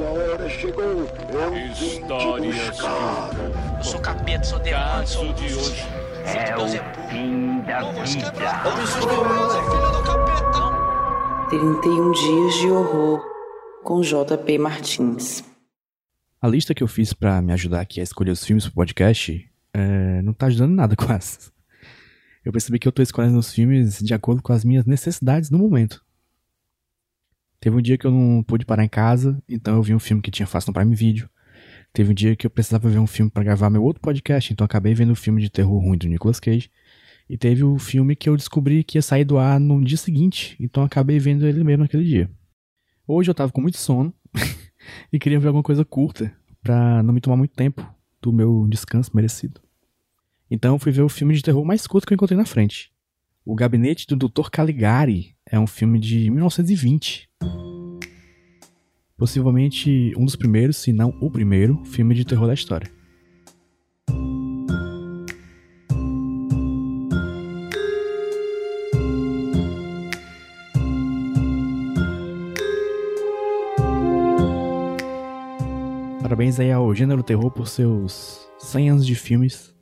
Sua hora chegou. Eu vim buscar. Eu sou capeta, sou demônio, sou Caso de hoje. É o fim da vida. 31 dias de horror com JP Martins. A lista que eu fiz pra me ajudar aqui a escolher os filmes pro podcast é, não tá ajudando nada quase. Eu percebi que eu tô escolhendo os filmes de acordo com as minhas necessidades no momento. Teve um dia que eu não pude parar em casa, então eu vi um filme que tinha fácil no Prime Video. Teve um dia que eu precisava ver um filme pra gravar meu outro podcast, então acabei vendo o filme de terror ruim do Nicolas Cage. E teve o filme que eu descobri que ia sair do ar no dia seguinte, então acabei vendo ele mesmo naquele dia. Hoje eu tava com muito sono e queria ver alguma coisa curta pra não me tomar muito tempo do meu descanso merecido. Então fui ver o filme de terror mais curto que eu encontrei na frente. O Gabinete do Dr. Caligari é um filme de 1920. Possivelmente um dos primeiros, se não o primeiro, filme de terror da história. Parabéns aí ao gênero terror por seus 100 anos de filmes.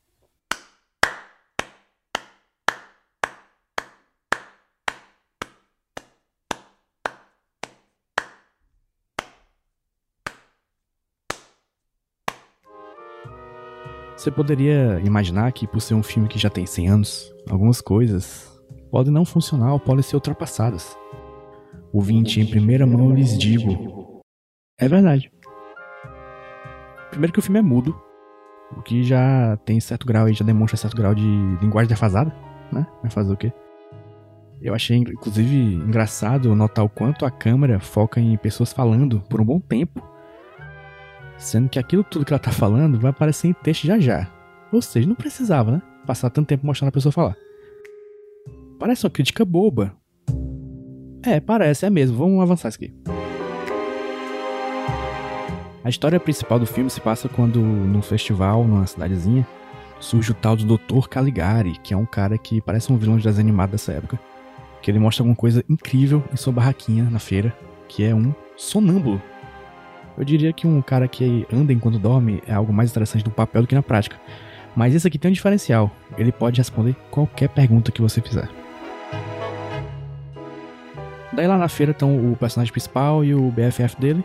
Você poderia imaginar que, por ser um filme que já tem 100 anos, algumas coisas podem não funcionar ou podem ser ultrapassadas. Ouvinte, em primeira mão lhes digo: é verdade. Primeiro que o filme é mudo, o que já tem certo grau aí, já demonstra certo grau de linguagem defasada, né? Vai fazer o quê? Eu achei, inclusive, engraçado notar o quanto a câmera foca em pessoas falando por um bom tempo, sendo que aquilo tudo que ela tá falando vai aparecer em texto já já. Ou seja, não precisava, né? Passar tanto tempo mostrando a pessoa falar. Parece uma crítica boba. É, parece, é mesmo. Vamos avançar isso aqui. A história principal do filme se passa quando, num festival, numa cidadezinha, surge o tal do Dr. Caligari, que é um cara que parece um vilão de desenho animado dessa época. Que ele mostra alguma coisa incrível em sua barraquinha na feira, que é um sonâmbulo. Eu diria que um cara que anda enquanto dorme é algo mais interessante no papel do que na prática. Mas esse aqui tem um diferencial. Ele pode responder qualquer pergunta que você fizer. Daí lá na feira estão o personagem principal e o BFF dele,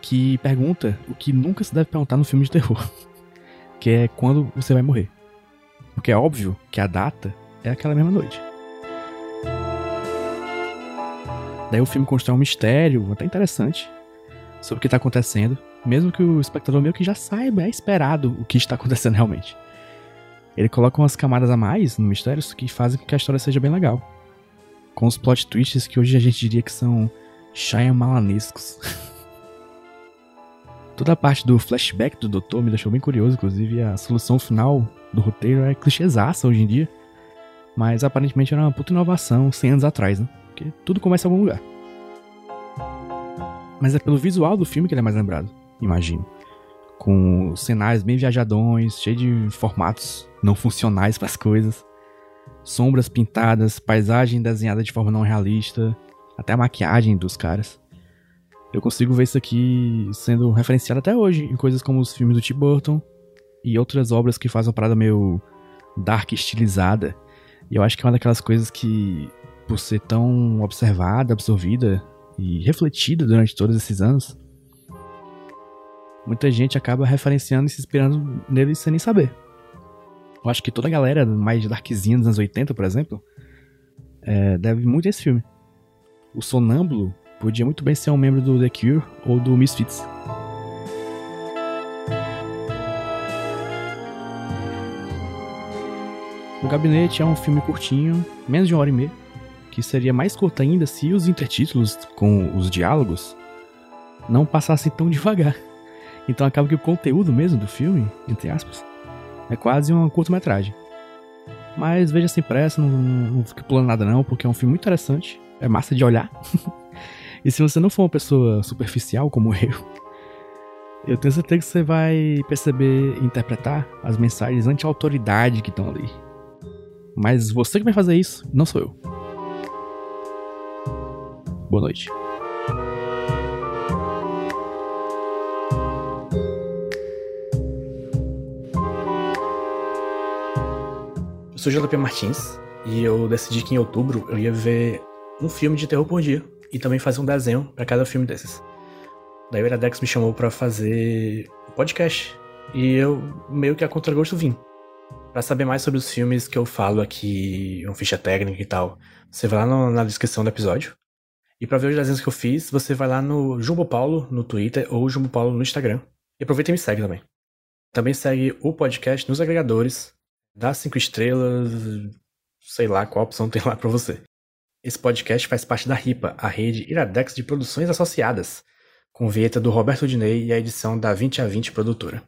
que pergunta o que nunca se deve perguntar no filme de terror, que é quando você vai morrer. Porque é óbvio que a data é aquela mesma noite. Daí o filme constrói um mistério, até interessante, sobre o que está acontecendo, mesmo que o espectador meio que já saiba, é esperado o que está acontecendo realmente. Ele coloca umas camadas a mais no mistério que fazem com que a história seja bem legal. Com os plot twists que hoje a gente diria que são Shyamalanescos. Toda a parte do flashback do doutor me deixou bem curioso, inclusive a solução final do roteiro é clichêzaça hoje em dia. Mas aparentemente era uma puta inovação 100 anos atrás, né? Porque tudo começa em algum lugar. Mas é pelo visual do filme que ele é mais lembrado, imagino. Com cenários bem viajadões, cheio de formatos não funcionais para as coisas. Sombras pintadas, paisagem desenhada de forma não realista, até a maquiagem dos caras. Eu consigo ver isso aqui sendo referenciado até hoje em coisas como os filmes do Tim Burton e outras obras que fazem uma parada meio dark estilizada. E eu acho que é uma daquelas coisas que, por ser tão observada, absorvida e refletida durante todos esses anos, muita gente acaba referenciando e se inspirando nele sem nem saber. Eu acho que toda a galera mais darkzinha dos anos 80, por exemplo, é, deve muito a esse filme. O Sonâmbulo podia muito bem ser um membro do The Cure ou do Misfits. O Gabinete é um filme curtinho, menos de uma hora e meia, que seria mais curto ainda se os intertítulos com os diálogos não passassem tão devagar. Então acaba que o conteúdo mesmo do filme, entre aspas, é quase uma curta-metragem. Mas veja sem pressa, não, não fique pulando nada não, porque é um filme muito interessante, é massa de olhar. e se você não for uma pessoa superficial como eu, eu tenho certeza que você vai perceber e interpretar as mensagens anti-autoridade que estão ali. Mas você que vai fazer isso, não sou eu. Boa noite. Eu sou JP Martins e eu decidi que em outubro eu ia ver um filme de terror por dia e também fazer um desenho para cada filme desses. Daí o Iradex me chamou para fazer um podcast e eu meio que a contragosto vim. Para saber mais sobre os filmes que eu falo aqui, uma ficha técnica e tal, você vai lá no, na descrição do episódio e para ver os desenhos que eu fiz, você vai lá no Jumbo Paulo no Twitter ou Jumbo Paulo no Instagram. E aproveita e me segue também. Também segue o podcast nos agregadores, dá cinco estrelas, sei lá qual opção tem lá para você. Esse podcast faz parte da RIPA, a rede Iradex de produções associadas, com vinheta do Roberto Dinei e a edição da 20 a 20 produtora.